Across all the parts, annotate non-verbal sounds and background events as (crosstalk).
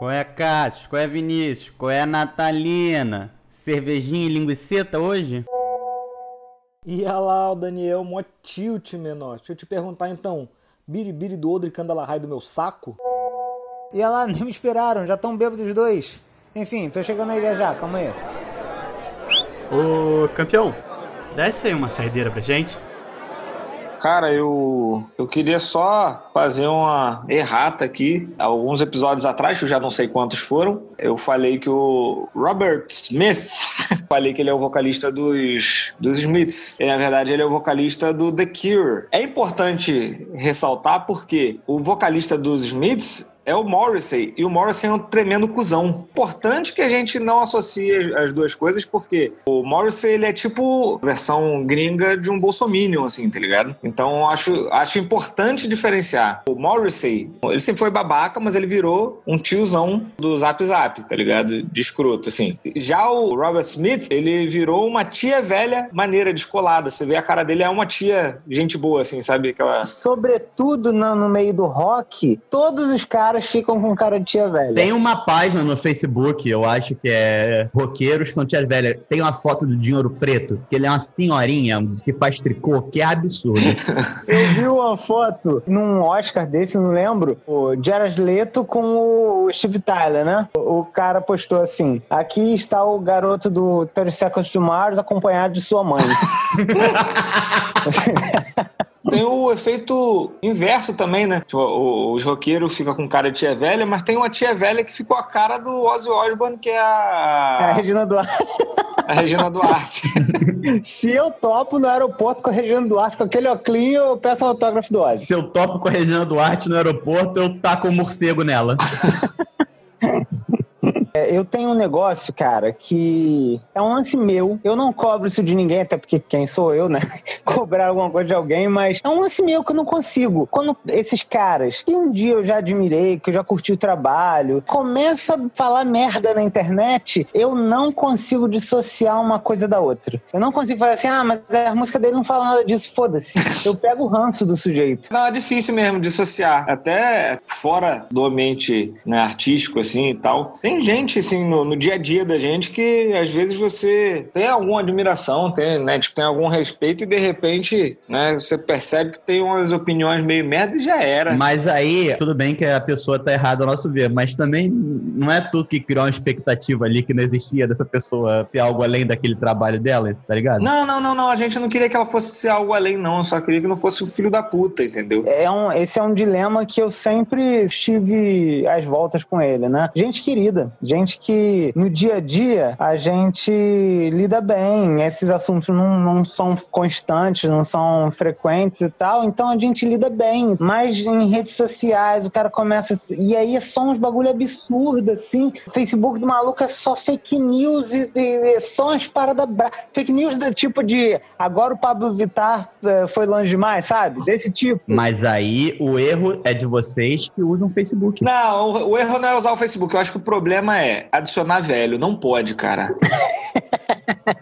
Qual é, Cássio? Qual é, Vinícius? Qual é, Natalina? Cervejinha e linguiceta hoje? E olha lá o Daniel, mó tilt, menor. Deixa eu te perguntar então, biribiri do Odre Candalarrai do meu saco? E olha lá, (laughs) nem me esperaram, já estão bêbados os dois. Enfim, tô chegando aí já já, calma aí. Ô, campeão, desce aí uma saideira pra gente. Cara, eu, eu queria só fazer uma errata aqui. Alguns episódios atrás, eu já não sei quantos foram, eu falei que o Robert Smith, (laughs) falei que ele é o vocalista dos, dos Smiths. E, na verdade, ele é o vocalista do The Cure. É importante ressaltar porque o vocalista dos Smiths é o Morrissey. E o Morrissey é um tremendo cuzão. Importante que a gente não associe as duas coisas, porque o Morrissey, ele é tipo versão gringa de um bolsominion, assim, tá ligado? Então, acho, acho importante diferenciar. O Morrissey, ele sempre foi babaca, mas ele virou um tiozão do Zap Zap, tá ligado? De escroto, assim. Já o Robert Smith, ele virou uma tia velha maneira, descolada. Você vê a cara dele, é uma tia gente boa, assim, sabe? Aquela... Sobretudo no, no meio do rock, todos os caras ficam com cara de tia velha. Tem uma página no Facebook, eu acho que é Roqueiros que são tias velhas. Tem uma foto do Dinheiro Preto, que ele é uma senhorinha que faz tricô, que é absurdo. (laughs) Eu vi uma foto num Oscar desse, não lembro, o Jared Leto com o Steve Tyler, né? O cara postou assim: aqui está o garoto do 30 Seconds to Mars acompanhado de sua mãe. (laughs) (laughs) Tem o efeito inverso também, né? Tipo, o- os roqueiros ficam com cara de tia velha, mas tem uma tia velha que ficou a cara do Ozzy Osbourne, que é É a a, Regina Duarte. a Regina Duarte. (laughs) Se eu topo no aeroporto com a Regina Duarte, com aquele oclinho, eu peço autógrafo do Ozzy. Se eu topo com a Regina Duarte no aeroporto, eu taco um morcego nela. (laughs) É, Eu tenho um negócio, cara, que é um lance meu. Eu não cobro isso de ninguém, até porque quem sou eu, né? (laughs) Cobrar alguma coisa de alguém, mas é um lance meu que eu não consigo. Quando esses caras, que um dia eu já admirei, que eu já curti o trabalho, começa a falar merda na internet, eu não consigo dissociar uma coisa da outra. Eu não consigo falar assim, ah, mas a música dele não fala nada disso, foda-se. (laughs) Eu pego o ranço do sujeito. Não, é difícil mesmo dissociar. Até fora do ambiente né, artístico, assim, e tal. Tem gente, assim, no, no dia a dia da gente que, às vezes, você tem alguma admiração, tem, né, tipo, tem algum respeito e, de repente, né, você percebe que tem umas opiniões meio merda e já era. Mas aí, tudo bem que a pessoa tá errada ao nosso ver, mas também não é tu que criou uma expectativa ali que não existia dessa pessoa ter algo além daquele trabalho dela, tá ligado? Não, não, não, não. A gente não queria que ela fosse algo além, não. Eu só queria que não fosse o filho da puta, entendeu? É um, esse é um dilema que eu sempre estive às voltas com ele, né? Gente querida, gente que no dia a dia a gente lida bem, esses assuntos não, não são constantes, não são frequentes e tal, então a gente lida bem. Mas em redes sociais o cara começa. a- E aí é só uns bagulho absurdo, assim. O Facebook do maluco é só fake news e, e- e só umas paradas bra... Fake news do tipo de agora o Pablo Vittar eh, foi longe demais, sabe? Desse tipo. Mas aí o erro é de vocês que usam o Facebook. Não, o, o erro não é usar o Facebook. Eu acho que o problema é adicionar velho. Não pode, cara.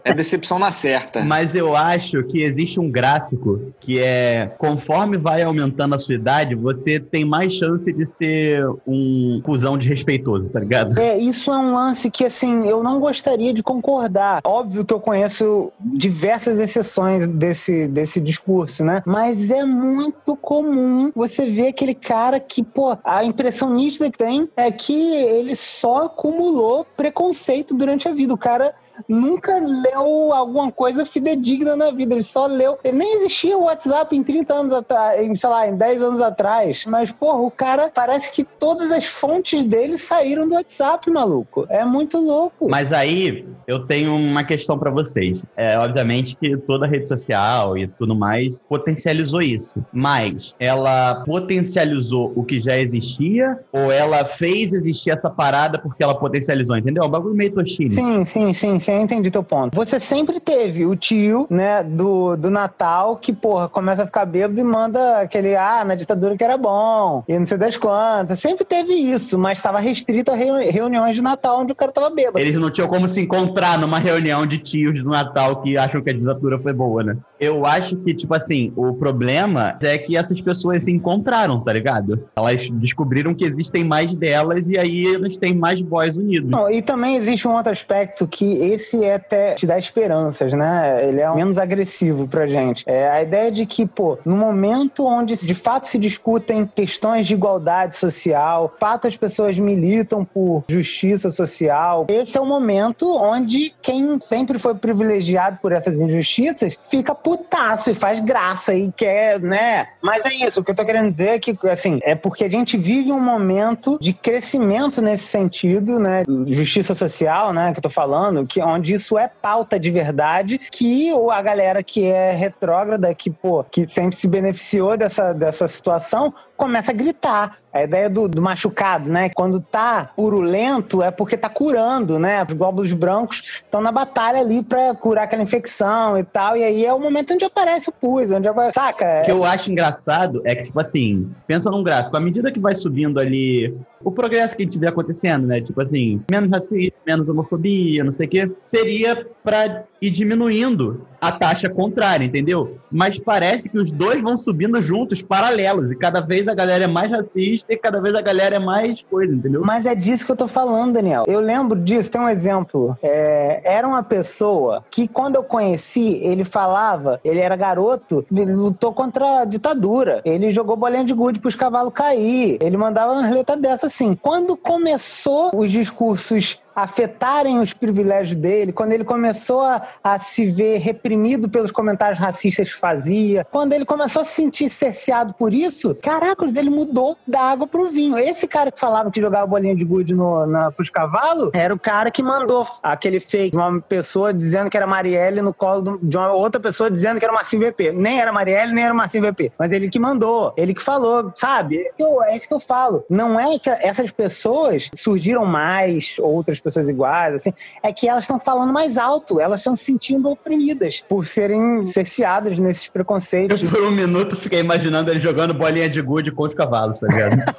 É decepção na certa. Mas eu acho que existe um gráfico que é conforme vai aumentando a sua idade, você tem mais chance de ser um cuzão desrespeitoso, tá ligado? É, isso é um lance que, assim, eu não gostaria de concordar. Óbvio que eu conheço diversas exceções desse, desse discurso, né? Mas é muito comum você ver aquele cara que, pô, a impressão nítida que tem é que ele só acumulou preconceito durante a vida. O cara nunca leu alguma coisa fidedigna na vida. Ele só leu. Ele nem existia o WhatsApp em 30 anos atrás, sei lá, em 10 anos atrás. Mas, porra, o cara parece que todas as fontes dele saíram do WhatsApp, maluco. É muito louco. Mas aí eu tenho uma questão pra vocês. É, obviamente que toda rede social e tudo mais potencializou isso. Mas ela potencializou o que já existia ou ela fez existir essa parada porque ela potencializou, entendeu? É um bagulho meio Toshine. Sim, sim, sim, sim, eu entendi teu ponto. Você sempre teve o tio, né, do, do Natal que, porra, começa a ficar bêbado e manda aquele, ah, na ditadura que era bom, e não sei das quantas. Sempre teve isso, mas estava restrito a reu- reuniões de Natal onde o cara tava bêbado. Eles não tinham como se encontrar numa reunião de tios do Natal que acham que a ditadura foi boa, né? Eu acho que, tipo assim, o problema é que essas pessoas se encontraram, tá ligado? Elas descobriram que existem mais delas e aí elas têm mais voz unidos. Não, e também existe um outro aspecto que esse é até te dá esperanças, né? Ele é menos agressivo pra gente. É a ideia de que, pô, no momento onde de fato se discutem questões de igualdade social, de fato as pessoas militam por justiça social, esse é o momento onde quem sempre foi privilegiado por essas injustiças fica putaço e faz graça e quer, né? Mas é isso, o que eu tô querendo dizer é que, assim, é porque a gente vive um momento de crescimento nesse sentido, né? Justiça social, né? Que eu tô falando, que onde isso é pauta de verdade, que a galera que é retrógrada, que, pô, que sempre se beneficiou dessa, dessa situação, começa a gritar. A ideia do, do, machucado, né? Quando tá purulento é porque tá curando, né? Os glóbulos brancos estão na batalha ali pra curar aquela infecção e tal. E aí é o momento onde aparece o pus, onde aparece. Saca? O que eu acho engraçado é que, tipo assim, pensa num gráfico, à medida que vai subindo ali o progresso que vê acontecendo, né? Tipo assim, menos racismo, menos homofobia, não sei o quê, seria pra ir diminuindo a taxa contrária, entendeu? Mas parece que os dois vão subindo juntos, paralelos, e cada vez a galera é mais racista e cada vez a galera é mais coisa, entendeu? Mas é disso que eu tô falando, Daniel. Eu lembro disso, tem um exemplo. É, era uma pessoa que, quando eu conheci, ele falava, ele era garoto, ele lutou contra a ditadura. Ele jogou bolinha de gude pros cavalos cair. Ele mandava uma letra dessa assim. Quando começou os discursos afetarem os privilégios dele, quando ele começou a, a, se ver reprimido pelos comentários racistas que fazia, quando ele começou a se sentir cerceado por isso, caracoles, ele mudou da água pro vinho. Esse cara que falava que jogava bolinha de gude no, na, pros cavalos era o cara que mandou aquele fake de uma pessoa dizendo que era Marielle no colo de uma outra pessoa dizendo que era Marcinho VP. Nem era Marielle, nem era Marcinho VP. Mas ele que mandou, ele que falou, sabe? é isso que eu falo. Não é que essas pessoas surgiram mais, outras pessoas pessoas iguais, assim, é que elas estão falando mais alto, elas estão se sentindo oprimidas por serem cerceadas nesses preconceitos. Eu, por um minuto, fiquei imaginando ele jogando bolinha de gude com os cavalos, tá ligado?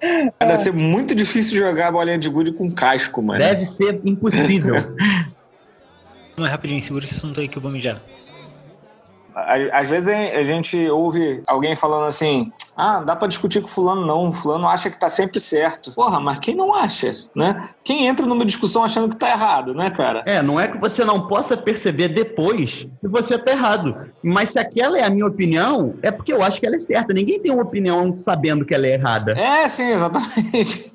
(laughs) Deve ser muito difícil jogar bolinha de gude com casco, mano. Deve ser impossível. (laughs) Não é rapidinho, segura esse assunto aí que eu vou mijar. Às vezes a gente ouve alguém falando assim: ah, dá para discutir com fulano não, fulano acha que tá sempre certo. Porra, mas quem não acha, né? Quem entra numa discussão achando que tá errado, né, cara? É, não é que você não possa perceber depois que você tá errado. Mas se aquela é a minha opinião, é porque eu acho que ela é certa. Ninguém tem uma opinião sabendo que ela é errada. É, sim, exatamente.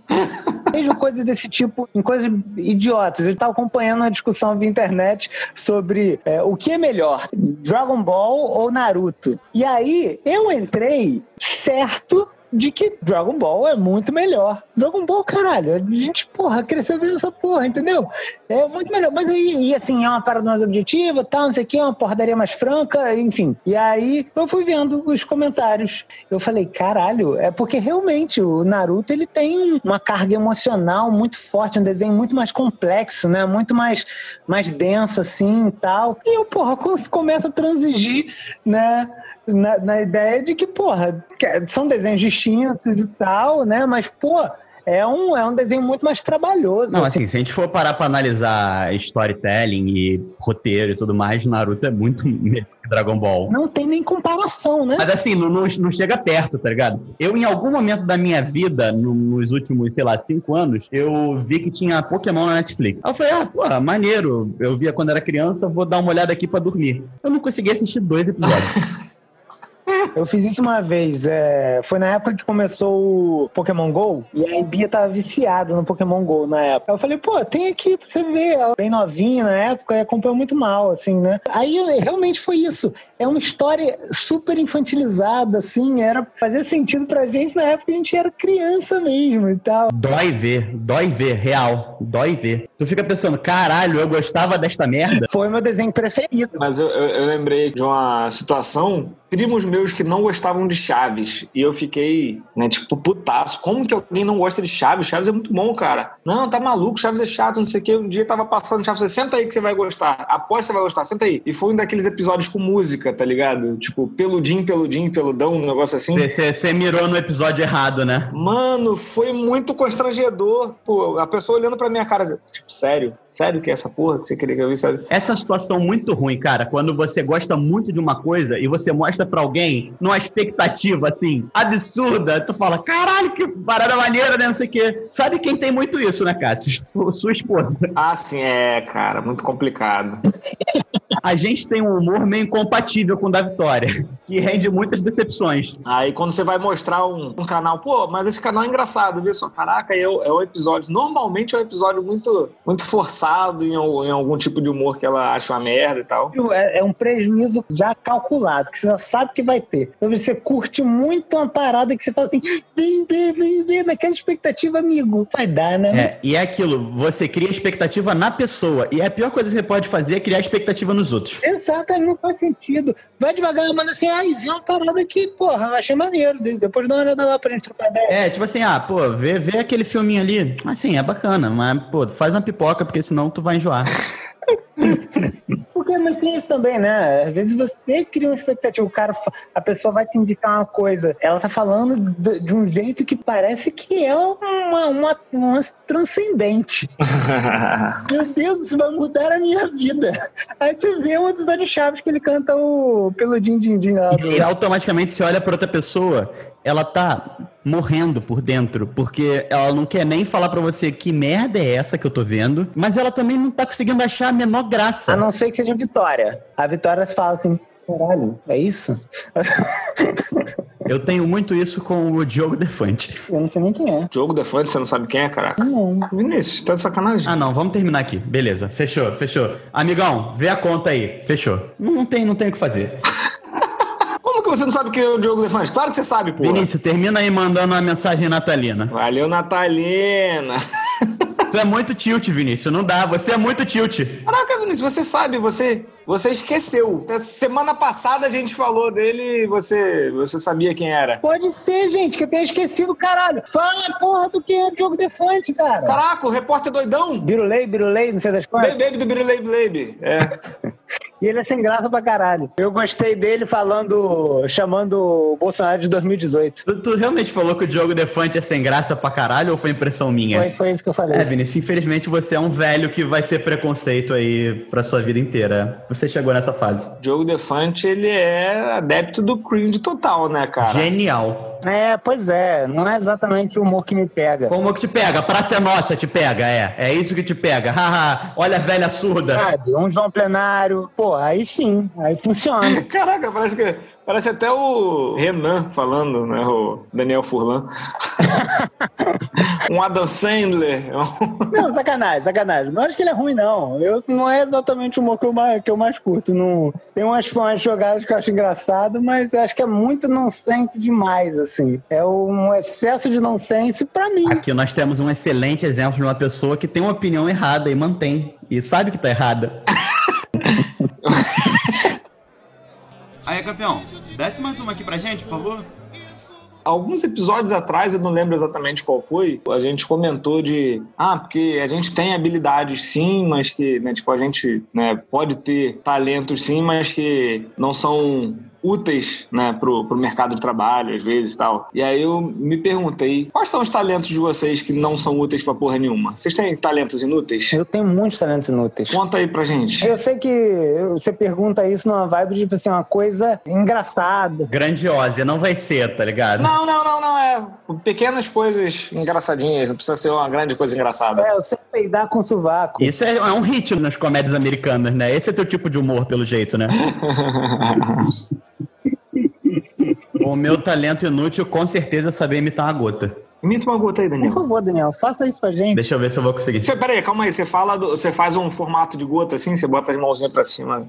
Vejo coisas desse tipo em coisas idiotas. Eu estava acompanhando uma discussão via internet sobre é, o que é melhor, Dragon Ball ou Naruto. E aí eu entrei certo de que Dragon Ball é muito melhor. Dragon Ball, caralho, a gente, porra, cresceu vendo essa porra, entendeu? É muito melhor. Mas aí, e assim, é uma parada mais objetiva, tal, não sei o que, é uma porradaria mais franca, enfim. E aí eu fui vendo os comentários. Eu falei, caralho, é porque realmente o Naruto ele tem uma carga emocional muito forte, um desenho muito mais complexo, né? Muito mais, mais denso, assim tal. E eu, porra, começa a transigir, né? Na, na ideia de que, porra, são desenhos distintos e tal, né? Mas, pô, é um, é um desenho muito mais trabalhoso. Não, assim, assim se a gente for parar pra analisar storytelling e roteiro e tudo mais, Naruto é muito (laughs) melhor que Dragon Ball. Não tem nem comparação, né? Mas assim, não, não, não chega perto, tá ligado? Eu, em algum momento da minha vida, no, nos últimos, sei lá, cinco anos, eu vi que tinha Pokémon na Netflix. Aí eu falei, ah, pô, maneiro. Eu via quando era criança, vou dar uma olhada aqui pra dormir. Eu não consegui assistir dois episódios. (laughs) Eu fiz isso uma vez. É, foi na época que começou o Pokémon GO. E a Bia tava viciada no Pokémon GO na época. Eu falei, pô, tem aqui pra você ver. Ela bem novinha na época e acompanhou muito mal, assim, né? Aí realmente foi isso. É uma história super infantilizada, assim. Era fazer sentido pra gente na época que a gente era criança mesmo e tal. Dói ver, dói ver, real. Dói ver. Tu fica pensando, caralho, eu gostava desta merda. Foi meu desenho preferido. Mas eu, eu, eu lembrei de uma situação primos meus que não gostavam de Chaves. E eu fiquei, né, tipo, putaço. Como que alguém não gosta de Chaves? Chaves é muito bom, cara. Não, tá maluco, Chaves é chato, não sei o quê. Um dia tava passando Chaves, falei, senta aí que você vai gostar. Aposto que você vai gostar, senta aí. E foi um daqueles episódios com música, tá ligado? Tipo, peludinho, peludinho, peludão, um negócio assim. Você mirou no episódio errado, né? Mano, foi muito constrangedor. Pô, a pessoa olhando pra minha cara, tipo, sério? Sério que é essa porra que você queria que eu visse? Essa é situação muito ruim, cara, quando você gosta muito de uma coisa e você mostra pra alguém numa expectativa, assim, absurda. Tu fala, caralho, que parada maneira, né? Não sei o quê. Sabe quem tem muito isso, né, Cássio? (laughs) Sua esposa. Ah, sim, é, cara, muito complicado. (laughs) A gente tem um humor meio incompatível com o da Vitória, que rende muitas decepções. Aí quando você vai mostrar um, um canal, pô, mas esse canal é engraçado, viu só? Caraca, é, é um episódio. Normalmente é um episódio muito, muito forçado em, em algum tipo de humor que ela acha uma merda e tal. É, é um prejuízo já calculado, que você já sabe que vai ter. Então você curte muito uma parada que você fala assim, vem, vem, vem, vem, naquela expectativa, amigo. Vai dar, né? É, e é aquilo, você cria expectativa na pessoa. E a pior coisa que você pode fazer é criar expectativa nos outros. Exatamente, não faz sentido. Vai devagar, manda assim, ai, vê uma parada que, porra, eu achei maneiro. De- Depois dá uma olhada lá pra gente trocar ideia. É, tipo assim, ah, pô, vê, vê aquele filminho ali. Assim, é bacana, mas, pô, faz uma pipoca, porque senão tu vai enjoar. (laughs) Porque, mas tem isso também, né? Às vezes você cria uma expectativa, o cara, a pessoa vai te indicar uma coisa, ela tá falando de, de um jeito que parece que é uma, uma, uma transcendente. (laughs) Meu Deus, isso vai mudar a minha vida. Aí você vê um episódio de Chaves que ele canta o pelo din din din lá do... E automaticamente você olha pra outra pessoa, ela tá morrendo por dentro, porque ela não quer nem falar pra você que merda é essa que eu tô vendo, mas ela também não tá conseguindo achar a menor graça. A não ser que seja Vitória. A Vitória fala assim, caralho, é isso? (laughs) Eu tenho muito isso com o Diogo Defante. Eu não sei nem quem é. Jogo Defante, você não sabe quem é, caraca? Não. Vinícius, tá de sacanagem. Ah, não, vamos terminar aqui. Beleza, fechou, fechou. Amigão, vê a conta aí. Fechou. Não, não tem, não tem o que fazer. Que você não sabe quem é o Diogo Defante? Claro que você sabe, pô. Vinícius, termina aí mandando uma mensagem natalina. Valeu, Natalina. (laughs) Tu é muito tilt, Vinícius. Não dá, você é muito tilt. Caraca, Vinícius, você sabe, você, você esqueceu. Semana passada a gente falou dele e você, você sabia quem era. Pode ser, gente, que eu tenha esquecido, caralho. Fala, porra, do que é o Diogo Defante, cara. Caraca, o repórter doidão. Birulei, birulei, não sei das coisas. Baby do Birulei Baby. É. (laughs) E ele é sem graça pra caralho. Eu gostei dele falando, chamando o Bolsonaro de 2018. Tu, tu realmente falou que o Diogo Defante é sem graça pra caralho ou foi impressão minha? Foi, foi isso que eu falei. É, Vinícius, infelizmente você é um velho que vai ser preconceito aí pra sua vida inteira. Você chegou nessa fase. Diogo Defante, ele é adepto do cringe total, né, cara? Genial. É, pois é. Não é exatamente o humor que me pega. Como que te pega? Praça é nossa te pega, é. É isso que te pega. (laughs) Haha, olha a velha surda. Sabe? Um João Plenário. Pô, aí sim. Aí funciona. (laughs) Caraca, parece que parece até o Renan falando, né, o Daniel Furlan. (laughs) um Adam Sandler. Não, sacanagem, sacanagem. Não acho que ele é ruim, não. Eu, não é exatamente o humor que eu mais, que eu mais curto. Não, tem umas, umas jogadas que eu acho engraçado, mas acho que é muito nonsense demais, assim. É um excesso de nonsense pra mim. Aqui nós temos um excelente exemplo de uma pessoa que tem uma opinião errada e mantém. E sabe que tá errada. (laughs) Aí, campeão, desce mais uma aqui pra gente, por favor. Alguns episódios atrás, eu não lembro exatamente qual foi, a gente comentou de, ah, porque a gente tem habilidades sim, mas que, né, tipo, a gente né, pode ter talentos sim, mas que não são úteis, né, pro, pro mercado de trabalho, às vezes e tal. E aí eu me perguntei, quais são os talentos de vocês que não são úteis pra porra nenhuma? Vocês têm talentos inúteis? Eu tenho muitos talentos inúteis. Conta aí pra gente. Eu sei que você pergunta isso numa vibe de, tipo assim, uma coisa engraçada. Grandiosa, não vai ser, tá ligado? Não, não, não, não, é pequenas coisas engraçadinhas, não precisa ser uma grande coisa engraçada. É, eu sei peidar com sovaco. Isso é, é um hit nas comédias americanas, né? Esse é teu tipo de humor, pelo jeito, né? (laughs) o meu talento inútil, com certeza, é saber imitar uma gota. Imita uma gota aí, Por Daniel. favor, Daniel, faça isso pra gente. Deixa eu ver se eu vou conseguir. Você, peraí, calma aí. Você fala, do- você faz um formato de gota assim, você bota as mãozinhas pra cima.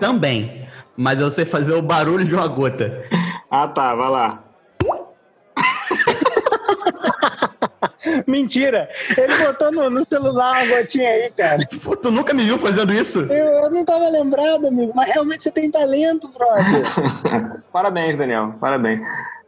Também. Mas eu sei fazer o barulho de uma gota. Ah, tá, vai lá. (laughs) Mentira! Ele botou no, no celular uma gotinha aí, cara. (laughs) Pô, tu nunca me viu fazendo isso? Eu, eu não tava lembrado, amigo, mas realmente você tem talento, brother. (laughs) Parabéns, Daniel. Parabéns.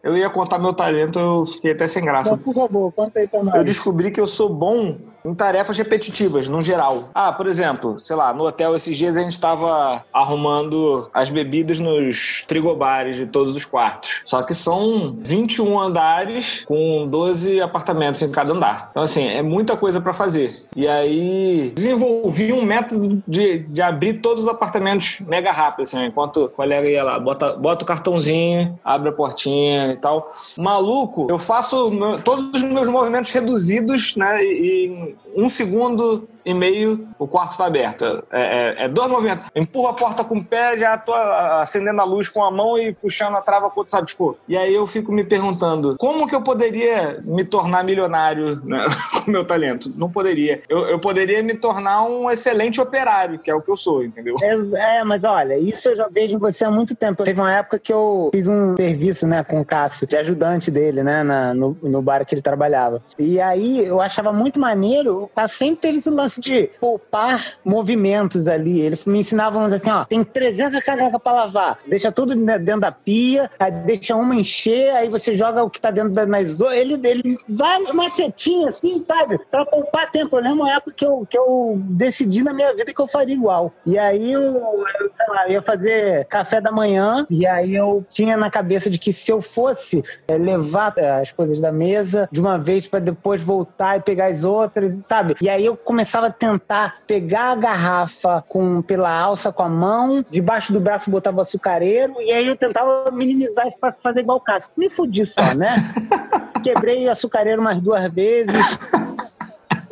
Eu ia contar meu talento, eu fiquei até sem graça. Por favor, conta aí pra nós. Eu descobri que eu sou bom em tarefas repetitivas, no geral. Ah, por exemplo, sei lá, no hotel esses dias a gente estava arrumando as bebidas nos frigobares de todos os quartos. Só que são 21 andares com 12 apartamentos em cada andar. Então, assim, é muita coisa para fazer. E aí desenvolvi um método de, de abrir todos os apartamentos mega rápido, assim, enquanto o colega ia lá, bota, bota o cartãozinho, abre a portinha e tal. Maluco, eu faço todos os meus movimentos reduzidos, né? E, um segundo e meio o quarto está aberto. É, é, é dois movimentos. Empurra a porta com o pé, já tô acendendo a luz com a mão e puxando a trava com o outro, sabe? Tipo, e aí eu fico me perguntando, como que eu poderia me tornar milionário né, (laughs) com o meu talento? Não poderia. Eu, eu poderia me tornar um excelente operário, que é o que eu sou, entendeu? É, é, mas olha, isso eu já vejo em você há muito tempo. Teve uma época que eu fiz um serviço, né, com o Cássio, de ajudante dele, né, na- no, no bar que ele trabalhava. E aí eu achava muito maneiro, o Cássio sempre teve esse lance de poupar movimentos ali. Ele me ensinava assim, ó, tem 300 canecas pra lavar, deixa tudo dentro da pia, aí deixa uma encher, aí você joga o que tá dentro da nas o- ele ele vários macetinhos assim, sabe? Pra poupar tempo. Eu lembro uma época que eu, que eu decidi na minha vida que eu faria igual. E aí eu, sei lá, eu ia fazer café da manhã e aí eu tinha na cabeça de que se eu fosse é, levar é, as coisas da mesa de uma vez pra depois voltar e pegar as outras, sabe? E aí eu começava a tentar pegar a garrafa com pela alça com a mão, debaixo do braço botava o açucareiro e aí eu tentava minimizar isso pra fazer igual o Cássio. Me fudi só, né? (laughs) Quebrei o açucareiro umas duas vezes.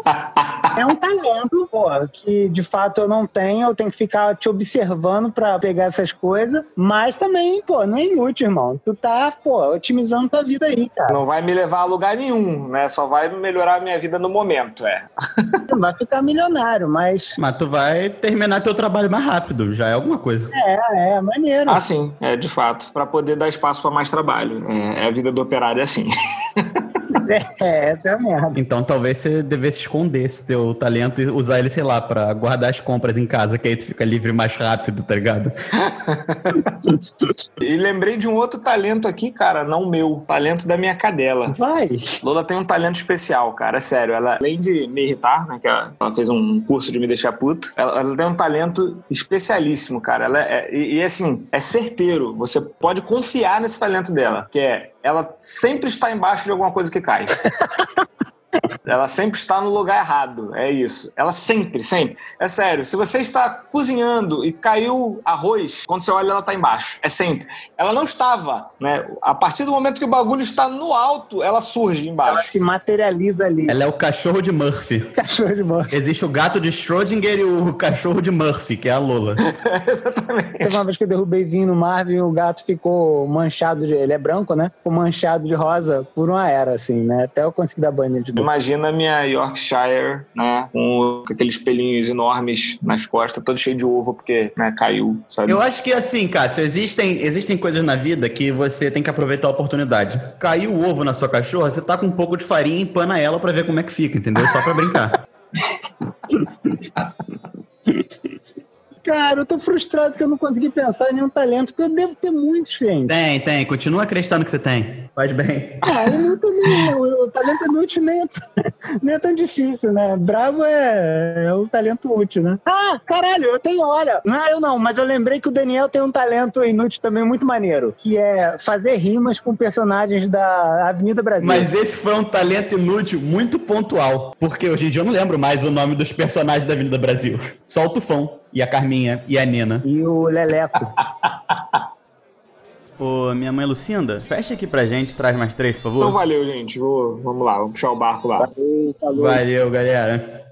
(laughs) É um talento, pô, que de fato eu não tenho, eu tenho que ficar te observando pra pegar essas coisas, mas também, pô, não é inútil, irmão. Tu tá, pô, otimizando tua vida aí, cara. Não vai me levar a lugar nenhum, né? Só vai melhorar a minha vida no momento, é. (laughs) Tu vai ficar milionário, mas Mas tu vai terminar teu trabalho mais rápido, já é alguma coisa. é, é maneiro. Ah, sim, é de fato. Pra poder dar espaço pra mais trabalho. É, é a vida do operário é assim. (laughs) É, essa é a merda. Então talvez você devesse esconder esse teu talento e usar ele, sei lá, pra guardar as compras em casa, que aí tu fica livre mais rápido, tá ligado? (laughs) E lembrei de um outro talento aqui, cara, não meu. Talento da minha cadela. Vai. Lola tem um talento especial, cara, é sério. Ela, além de me irritar, né, que ela, ela fez um curso de me deixar puto, ela, ela tem um talento especialíssimo, cara. Ela é, e, e, assim, é certeiro. Você pode confiar nesse talento dela, que é ela sempre está embaixo de alguma coisa que cai. (laughs) Ela sempre está no lugar errado, é isso. Ela sempre, sempre. É sério, se você está cozinhando e caiu arroz, quando você olha, ela está embaixo. É sempre. Ela não estava, né? A partir do momento que o bagulho está no alto, ela surge Ela embaixo. se materializa ali. Ela é o cachorro de Murphy. (laughs) Cachorro de mão. Existe o gato de Schrödinger e o cachorro de Murphy, que é a Lola. (laughs) Teve uma vez que eu derrubei vinho no Marvin e o gato ficou manchado de. Ele é branco, né? Ficou manchado de rosa por uma era, assim, né? Até eu conseguir dar banho de novo. Imagina a minha Yorkshire, né? Com aqueles pelinhos enormes nas costas, todo cheio de ovo, porque né, caiu, sabe? Eu acho que assim, Cássio, existem, existem coisas na vida que você tem que aproveitar a oportunidade. Caiu o ovo na sua cachorra, você tá com um pouco de farinha e empana ela pra ver como é que fica, entendeu? Só pra brincar. (laughs) Cara, eu tô frustrado que eu não consegui pensar em nenhum talento, porque eu devo ter muitos, gente. Tem, tem. Continua acreditando que você tem. Faz bem. Ah, eu não tô nem, o, o talento é inútil nem é, t- (laughs) nem é tão difícil, né? Bravo é, é o talento útil, né? Ah, caralho, eu tenho, olha. Não é eu não, mas eu lembrei que o Daniel tem um talento inútil também muito maneiro, que é fazer rimas com personagens da Avenida Brasil. Mas esse foi um talento inútil muito pontual. Porque hoje em dia eu não lembro mais o nome dos personagens da Avenida Brasil. Só o Tufão, e a Carminha, e a Nina. E o Leleco. Ô, minha mãe Lucinda, fecha aqui pra gente, traz mais três, por Então favor. valeu, gente. Vou, vamos lá, vamos puxar o barco lá. Falou. Valeu, galera.